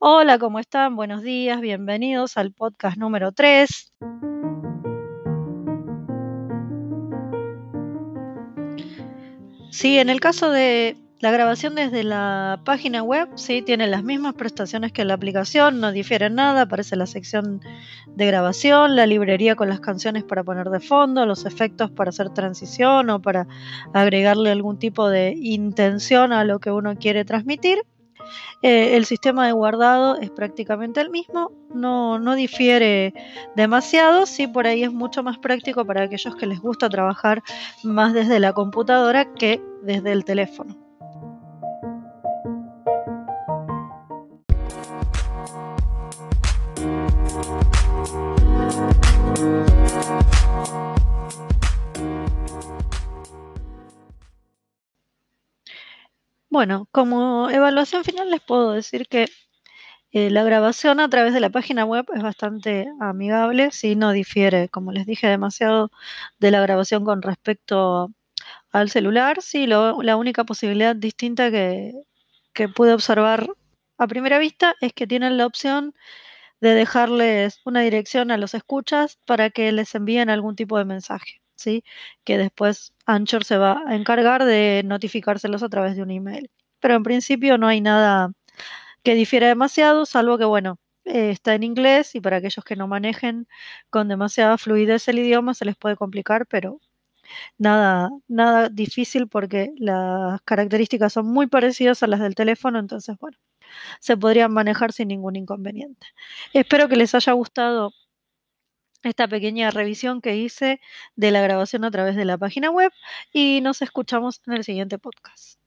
Hola, ¿cómo están? Buenos días, bienvenidos al podcast número 3. Sí, en el caso de la grabación desde la página web, sí, tiene las mismas prestaciones que la aplicación, no difiere nada, aparece la sección de grabación, la librería con las canciones para poner de fondo, los efectos para hacer transición o para agregarle algún tipo de intención a lo que uno quiere transmitir. Eh, el sistema de guardado es prácticamente el mismo, no, no difiere demasiado, sí por ahí es mucho más práctico para aquellos que les gusta trabajar más desde la computadora que desde el teléfono. Bueno, como evaluación final les puedo decir que eh, la grabación a través de la página web es bastante amigable, si no difiere, como les dije, demasiado de la grabación con respecto al celular. Sí, la única posibilidad distinta que, que pude observar a primera vista es que tienen la opción de dejarles una dirección a los escuchas para que les envíen algún tipo de mensaje. ¿Sí? que después Anchor se va a encargar de notificárselos a través de un email. Pero en principio no hay nada que difiera demasiado, salvo que, bueno, eh, está en inglés y para aquellos que no manejen con demasiada fluidez el idioma se les puede complicar, pero nada, nada difícil porque las características son muy parecidas a las del teléfono, entonces, bueno, se podrían manejar sin ningún inconveniente. Espero que les haya gustado esta pequeña revisión que hice de la grabación a través de la página web y nos escuchamos en el siguiente podcast.